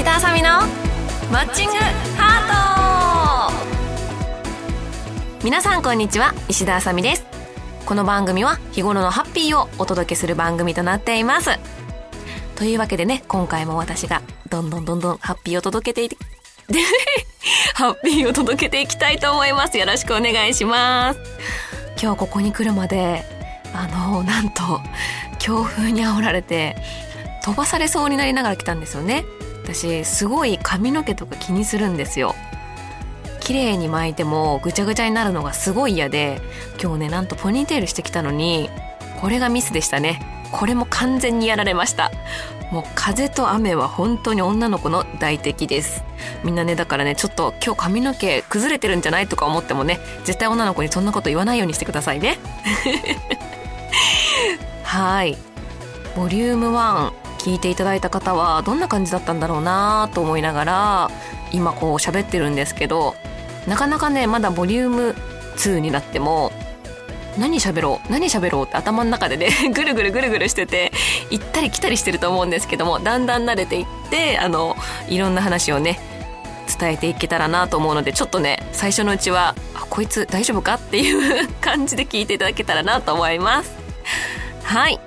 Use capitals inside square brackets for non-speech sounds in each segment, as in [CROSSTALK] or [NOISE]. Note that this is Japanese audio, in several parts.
石田あさみのマッチングハート。皆さんこんにちは石田あさみです。この番組は日頃のハッピーをお届けする番組となっています。というわけでね今回も私がどんどんどんどんハッピーを届けていて [LAUGHS] ハッピーを届けていきたいと思います。よろしくお願いします。今日ここに来るまであのなんと強風に煽られて飛ばされそうになりながら来たんですよね。私すごい髪の毛とか気にするんですよ。綺麗に巻いてもぐちゃぐちゃになるのがすごい嫌で今日ねなんとポニーテールしてきたのにこれがミスでしたね。これも完全にやられました。もう風と雨は本当に女の子の大敵です。みんなねだからねちょっと今日髪の毛崩れてるんじゃないとか思ってもね絶対女の子にそんなこと言わないようにしてくださいね。[LAUGHS] はい。ボリューム1聞いていただいた方はどんな感じだったんだろうなと思いながら今こう喋ってるんですけどなかなかねまだボリューム2になっても何喋ろう何喋ろうって頭の中でね [LAUGHS] ぐるぐるぐるぐるしてて行ったり来たりしてると思うんですけどもだんだん慣れていってあのいろんな話をね伝えていけたらなと思うのでちょっとね最初のうちはあこいつ大丈夫かっていう [LAUGHS] 感じで聞いていただけたらなと思います。はい。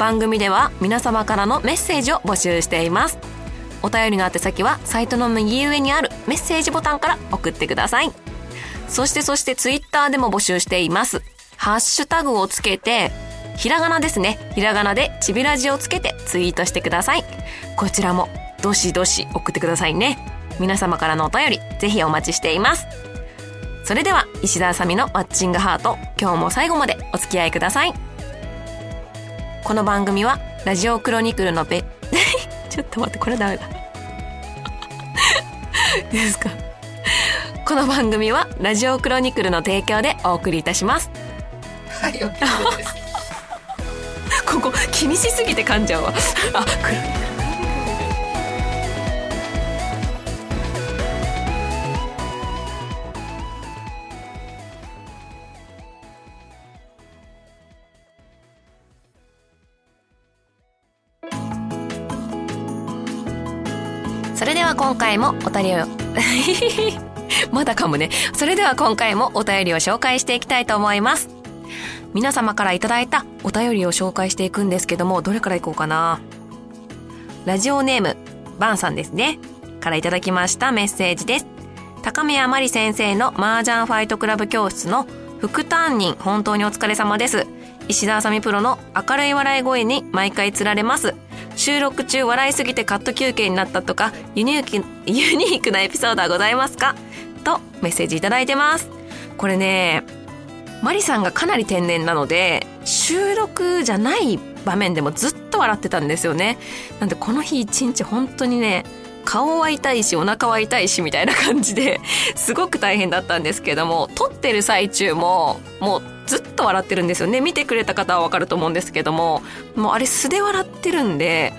番組では皆様からのメッセージを募集しています。お便りの宛先はサイトの右上にあるメッセージボタンから送ってください。そしてそしてツイッターでも募集しています。ハッシュタグをつけてひらがなですね。ひらがなでちびラジをつけてツイートしてください。こちらもどしどし送ってくださいね。皆様からのお便りぜひお待ちしています。それでは石田あさみのマッチングハート今日も最後までお付き合いください。この番組はラジオクロニクルのべ [LAUGHS] ちょっと待ってこれダメだ。[LAUGHS] ですか。この番組はラジオクロニクルの提供でお送りいたします。はい、OK です。[LAUGHS] ここ気にしすぎて噛んじゃうわ。あクロニクルそれでは今回もお便りを [LAUGHS] まだ噛むね。それでは今回もお便りを紹介していきたいと思います。皆様からいただいたお便りを紹介していくんですけどもどれからいこうかな。ラジオネームバンさんですね。からいただきましたメッセージです。高宮真理先生の麻雀ファイトクラブ教室の副担任本当にお疲れ様です。石田あさみプロの明るい笑い声に毎回つられます。収録中笑いすぎてカット休憩になったとかユニーク [LAUGHS] ユニークなエピソードはございますか？とメッセージいただいてます。これねマリさんがかなり天然なので収録じゃない場面でもずっと笑ってたんですよね。なんでこの日一日本当にね顔は痛いしお腹は痛いしみたいな感じで [LAUGHS] すごく大変だったんですけども撮ってる最中ももうずっと笑ってるんですよね。見てくれた方はわかると思うんですけどももうあれ素で笑ってるんで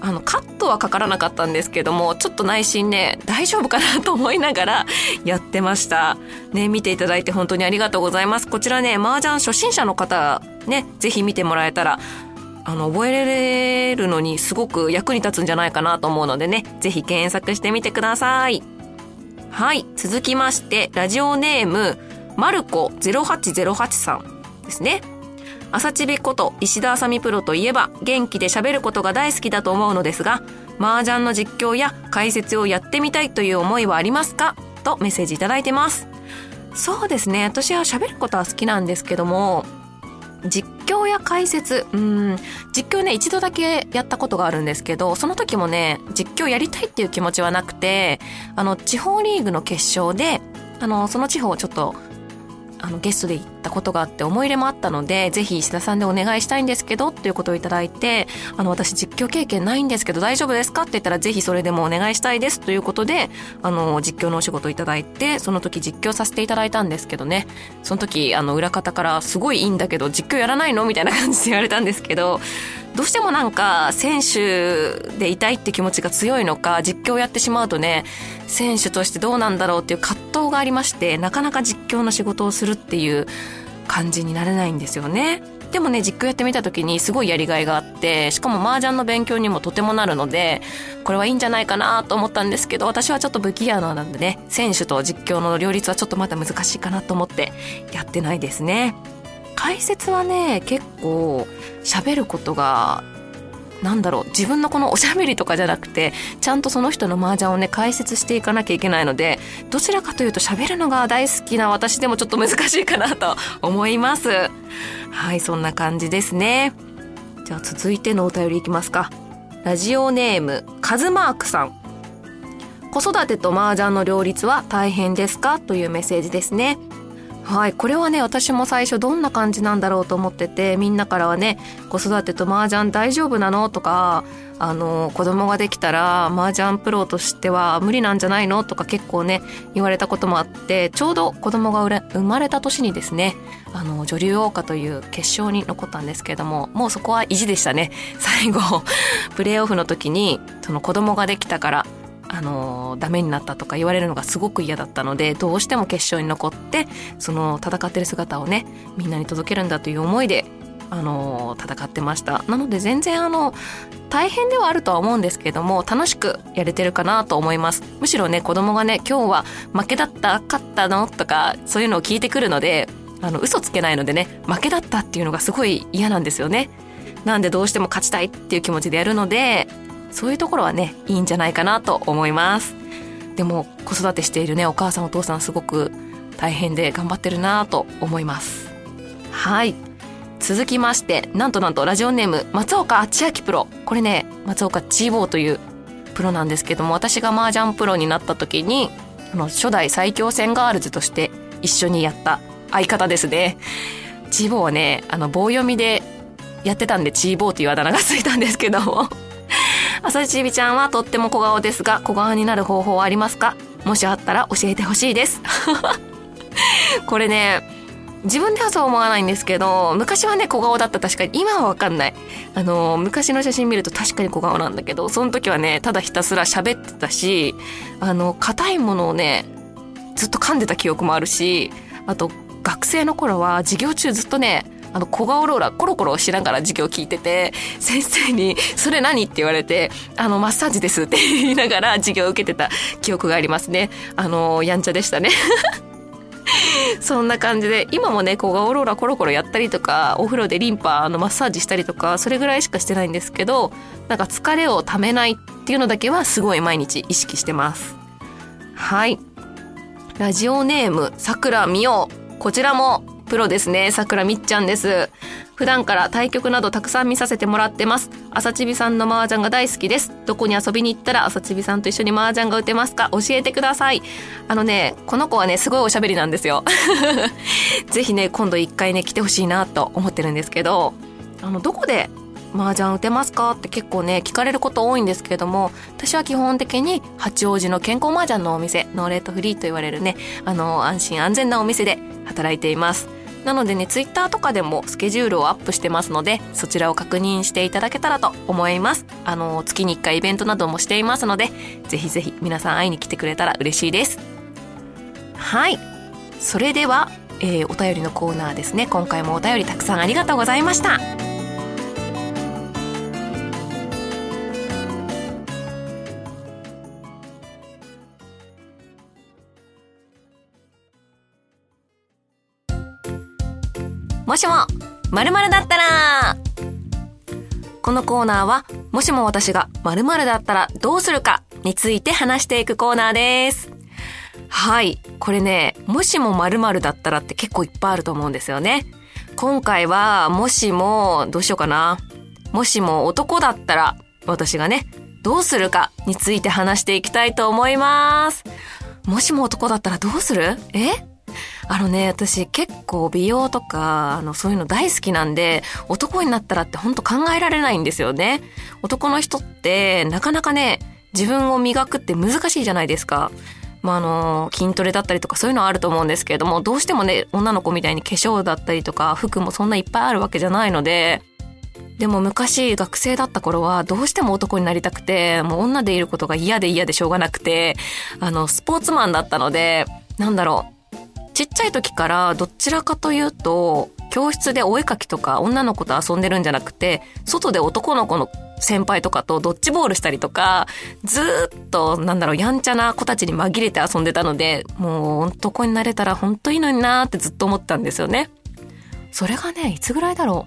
あのカットはかからなかったんですけどもちょっと内心ね大丈夫かなと思いながら [LAUGHS] やってました。ね見ていただいて本当にありがとうございます。こちらね麻雀初心者の方ねぜひ見てもらえたらあの覚えれるのにすごく役に立つんじゃないかなと思うのでねぜひ検索してみてください。はい続きましてラジオネームマルコ0808さんですね。朝ちびこと石田あさみプロといえば元気で喋ることが大好きだと思うのですが麻雀の実況や解説をやってみたいという思いはありますか？とメッセージいただいてます。そうですね私は喋ることは好きなんですけども実況や解説。うん。実況ね一度だけやったことがあるんですけどその時もね実況やりたいっていう気持ちはなくてあの地方リーグの決勝であのその地方をちょっとあのゲストで行ったことがあって思い入れもあったのでぜひ石田さんでお願いしたいんですけどっていうことをいただいてあの私実況経験ないんですけど大丈夫ですかって言ったらぜひそれでもお願いしたいですということであの実況のお仕事をいただいてその時実況させていただいたんですけどね。その時あの裏方からすごいいいんだけど実況やらないのみたいな感じで言われたんですけどどうしてもなんか選手でいたいって気持ちが強いのか実況やってしまうとね選手としてどうなんだろうっていう葛藤がありましてなかなか実況の仕事をするっていう感じになれないんですよね。でもね、実況やってみた時にすごいやりがいがあって、しかも麻雀の勉強にもとてもなるので、これはいいんじゃないかなと思ったんですけど、私はちょっと不器用なんでね、選手と実況の両立はちょっとまだ難しいかなと思ってやってないですね。解説はね、結構喋ることがなんだろう自分のこのおしゃべりとかじゃなくてちゃんとその人の麻雀をね解説していかなきゃいけないのでどちらかというと喋るのが大好きな私でもちょっと難しいかなと思います。はいそんな感じですね。じゃあ続いてのお便りいきますか。ラジオネームカズマークさん。子育てと麻雀の両立は大変ですか？というメッセージですね。はい、これはね私も最初どんな感じなんだろうと思っててみんなからはね子育てと麻雀大丈夫なのとかあの子供ができたら麻雀プロとしては無理なんじゃないのとか結構ね言われたこともあってちょうど子供が生まれた年にですねあの女流王家という決勝に残ったんですけれどももうそこは意地でしたね。最後 [LAUGHS] プレーオフの時にその子供ができたからあのダメになったとか言われるのがすごく嫌だったのでどうしても決勝に残ってその戦ってる姿をねみんなに届けるんだという思いであの戦ってました。なので全然あの大変ではあるとは思うんですけども楽しくやれてるかなと思います。むしろね子供がね今日は負けだった勝ったの？とかそういうのを聞いてくるのであの嘘つけないのでね負けだったっていうのがすごい嫌なんですよね。なんでどうしても勝ちたいっていう気持ちでやるのでそういうところはねいいんじゃないかなと思います。でも子育てしているねお母さんお父さんすごく大変で頑張ってるなと思います。はい。続きましてなんとなんとラジオネーム松岡千秋プロ。これね松岡チーボーというプロなんですけども私が麻雀プロになった時にあの初代最強戦ガールズとして一緒にやった相方ですね。チーボーはねあの棒読みでやってたんでチーボーというあだ名がついたんですけども。朝日ちびちゃんはとっても小顔ですが、小顔になる方法はありますか？もしあったら教えてほしいです。[LAUGHS] これね、自分ではそう思わないんですけど、昔はね、小顔だった確かに、今はわかんない。あの、昔の写真見ると確かに小顔なんだけど、その時はね、ただひたすら喋ってたし、あの、硬いものをね、ずっと噛んでた記憶もあるし、あと、学生の頃は授業中ずっとね、あの、小顔ローラーコロコロしながら授業聞いてて、先生に、それ何？って言われて、あの、マッサージですって言いながら授業を受けてた記憶がありますね。あの、やんちゃでしたね。[LAUGHS] そんな感じで、今もね、小顔ローラーコロコロやったりとか、お風呂でリンパのマッサージしたりとか、それぐらいしかしてないんですけど、なんか疲れをためないっていうのだけはすごい毎日意識してます。はい。ラジオネーム、さくらみお。こちらもプロですね。桜みっちゃんです。普段から対局などたくさん見させてもらってます。朝ちびさんの麻雀が大好きです。どこに遊びに行ったら朝ちびさんと一緒に麻雀が打てますか？教えてください。あのね、この子はね、すごいおしゃべりなんですよ。[LAUGHS] ぜひね、今度一回ね、来てほしいなと思ってるんですけど、あの、どこで麻雀打てますか？って結構ね聞かれること多いんですけれども私は基本的に八王子の健康麻雀のお店ノーレートフリーと言われるねあの安心安全なお店で働いていますなのでね、ツイッターとかでもスケジュールをアップしてますので、そちらを確認していただけたらと思います。あの、月に1回イベントなどもしていますので、ぜひぜひ皆さん会いに来てくれたら嬉しいです。はい。それでは、えー、お便りのコーナーですね。今回もお便りたくさんありがとうございました。もしも、〇〇だったらこのコーナーは、もしも私が〇〇だったらどうするかについて話していくコーナーです。はい。これね、もしも〇〇だったらって結構いっぱいあると思うんですよね。今回は、もしも、どうしようかな。もしも男だったら、私がね、どうするかについて話していきたいと思います。もしも男だったらどうする？え？あのね、私結構美容とか、あの、そういうの大好きなんで、男になったらって本当考えられないんですよね。男の人って、なかなかね、自分を磨くって難しいじゃないですか。まあ、あの、筋トレだったりとかそういうのはあると思うんですけれども、どうしてもね、女の子みたいに化粧だったりとか、服もそんないっぱいあるわけじゃないので、でも昔学生だった頃はどうしても男になりたくて、もう女でいることが嫌で嫌でしょうがなくて、あの、スポーツマンだったので、なんだろう、ちっちゃい時からどちらかというと、教室でお絵かきとか女の子と遊んでるんじゃなくて、外で男の子の先輩とかとドッジボールしたりとか、ずっと、なんだろう、やんちゃな子たちに紛れて遊んでたので、もう男になれたら本当いいのになーってずっと思ったんですよね。それがね、いつぐらいだろ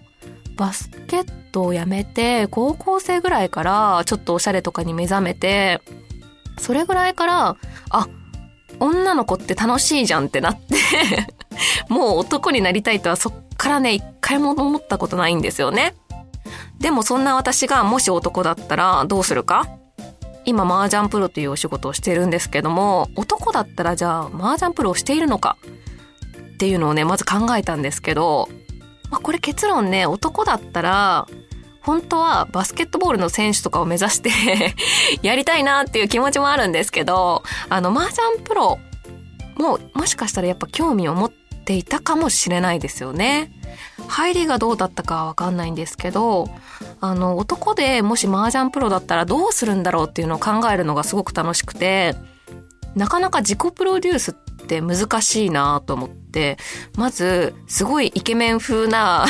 う。バスケットをやめて、高校生ぐらいからちょっとおしゃれとかに目覚めて、それぐらいから、あ、女の子って楽しいじゃんってなって [LAUGHS] もう男になりたいとはそっからね、一回も思ったことないんですよね。でもそんな私がもし男だったらどうするか？今麻雀プロというお仕事をしてるんですけども、男だったらじゃあ麻雀プロをしているのか？っていうのをね、まず考えたんですけど、まあ、これ結論ね、男だったら、本当はバスケットボールの選手とかを目指して [LAUGHS] やりたいなっていう気持ちもあるんですけど、あの、麻雀プロももしかしたらやっぱ興味を持っていたかもしれないですよね。入りがどうだったかわかんないんですけど、あの、男でもし麻雀プロだったらどうするんだろうっていうのを考えるのがすごく楽しくて、なかなか自己プロデュースって難しいなと思って、まず、すごいイケメン風な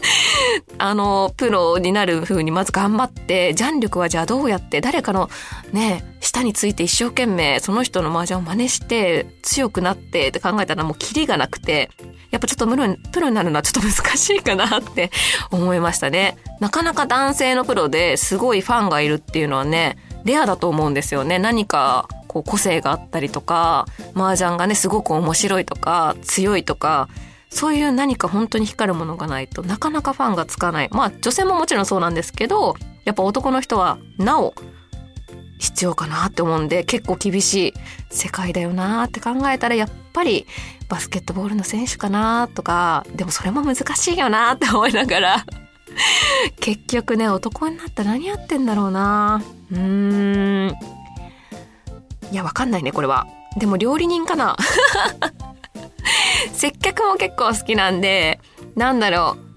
[LAUGHS] あの、プロになる風にまず頑張って、ジャン力はじゃあどうやって誰かのね、下について一生懸命その人の麻雀を真似して強くなってって考えたらもうキリがなくて、やっぱちょっとプロプロになるのはちょっと難しいかなって [LAUGHS] 思いましたね。なかなか男性のプロですごいファンがいるっていうのはね、レアだと思うんですよね。何かこう個性があったりとか、麻雀がね、すごく面白いとか、強いとか、そういう何か本当に光るものがないとなかなかファンがつかない。まあ女性ももちろんそうなんですけど、やっぱ男の人はなお必要かなって思うんで結構厳しい世界だよなって考えたらやっぱりバスケットボールの選手かなとか、でもそれも難しいよなって思いながら [LAUGHS] 結局ね、男になったら何やってんだろうなうーん。いや、わかんないね、これは。でも料理人かな [LAUGHS] 接客も結構好きなんで、なんだろう。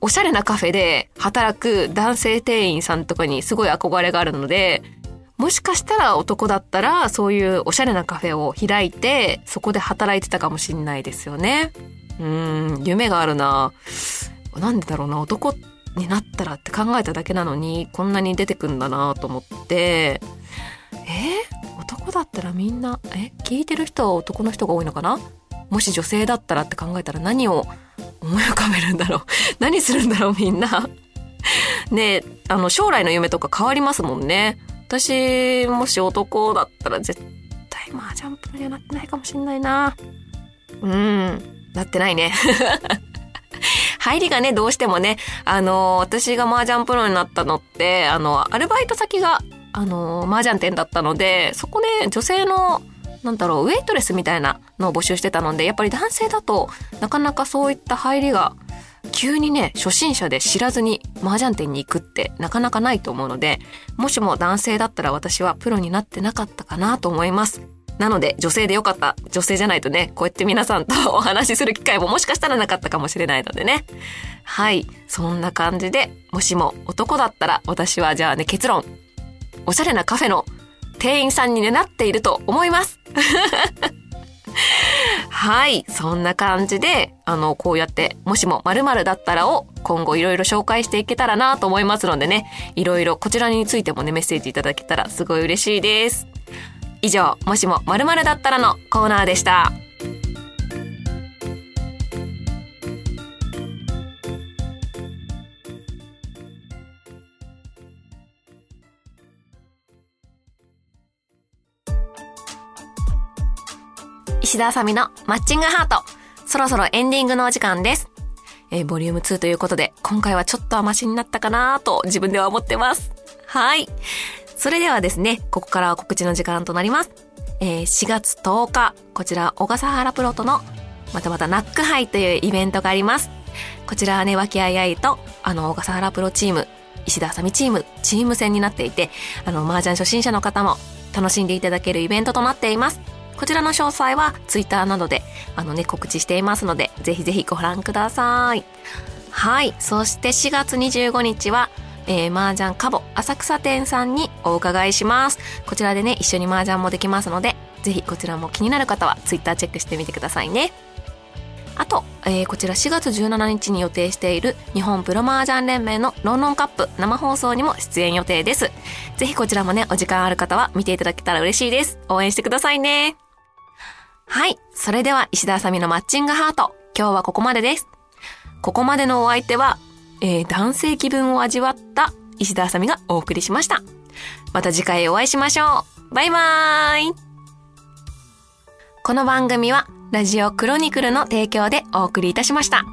おしゃれなカフェで働く男性店員さんとかにすごい憧れがあるので、もしかしたら男だったらそういうおしゃれなカフェを開いてそこで働いてたかもしんないですよね。うん、夢があるな。なんでだろうな、男になったらって考えただけなのにこんなに出てくんだなと思って、え？男だったらみんな、え？聞いてる人は男の人が多いのかな？もし女性だったらって考えたら何を思い浮かべるんだろう [LAUGHS] 何するんだろうみんな [LAUGHS] ねあの将来の夢とか変わりますもんね。私、もし男だったら絶対麻雀プロにはなってないかもしんないな。うん、なってないね。[LAUGHS] 入りがね、どうしてもね、あの、私が麻雀プロになったのって、あの、アルバイト先が、あの、麻雀店だったので、そこで女性の、なんだろう、ウェイトレスみたいなのを募集してたので、やっぱり男性だとなかなかそういった入りが急にね、初心者で知らずに麻雀店に行くってなかなかないと思うので、もしも男性だったら私はプロになってなかったかなと思います。なので、女性でよかった。女性じゃないとね、こうやって皆さんと [LAUGHS] お話しする機会ももしかしたらなかったかもしれないのでね。はい。そんな感じで、もしも男だったら、私はじゃあね、結論。おしゃれなカフェの店員さんにね、なっていると思います。[LAUGHS] はい。そんな感じで、あの、こうやって、もしも〇〇だったらを今後いろいろ紹介していけたらなと思いますのでね、いろいろこちらについてもね、メッセージいただけたらすごい嬉しいです。以上、もしも〇〇だったらのコーナーでした。石田あさみのマッチングハート。そろそろエンディングのお時間です。えー、ボリューム2ということで、今回はちょっと甘しになったかなと自分では思ってます。はい。それではですね、ここからは告知の時間となります。えー、4月10日、こちら小笠原プロとの、またまたナックハイというイベントがあります。こちらはね、和気あいあいと、あの、小笠原プロチーム、石田あさみチーム、チーム戦になっていて、あの、麻雀初心者の方も楽しんでいただけるイベントとなっています。こちらの詳細はツイッターなどであのね告知していますのでぜひぜひご覧くださいはいそして4月25日はえー、麻雀カボ浅草店さんにお伺いしますこちらでね一緒に麻雀もできますのでぜひこちらも気になる方はツイッターチェックしてみてくださいねあと、えー、こちら4月17日に予定している日本プロマージャン連盟のロンドンカップ生放送にも出演予定です。ぜひこちらもね、お時間ある方は見ていただけたら嬉しいです。応援してくださいね。はい。それでは石田あさみのマッチングハート。今日はここまでです。ここまでのお相手は、えー、男性気分を味わった石田あさみがお送りしました。また次回お会いしましょう。バイバーイこの番組はラジオクロニクルの提供でお送りいたしました。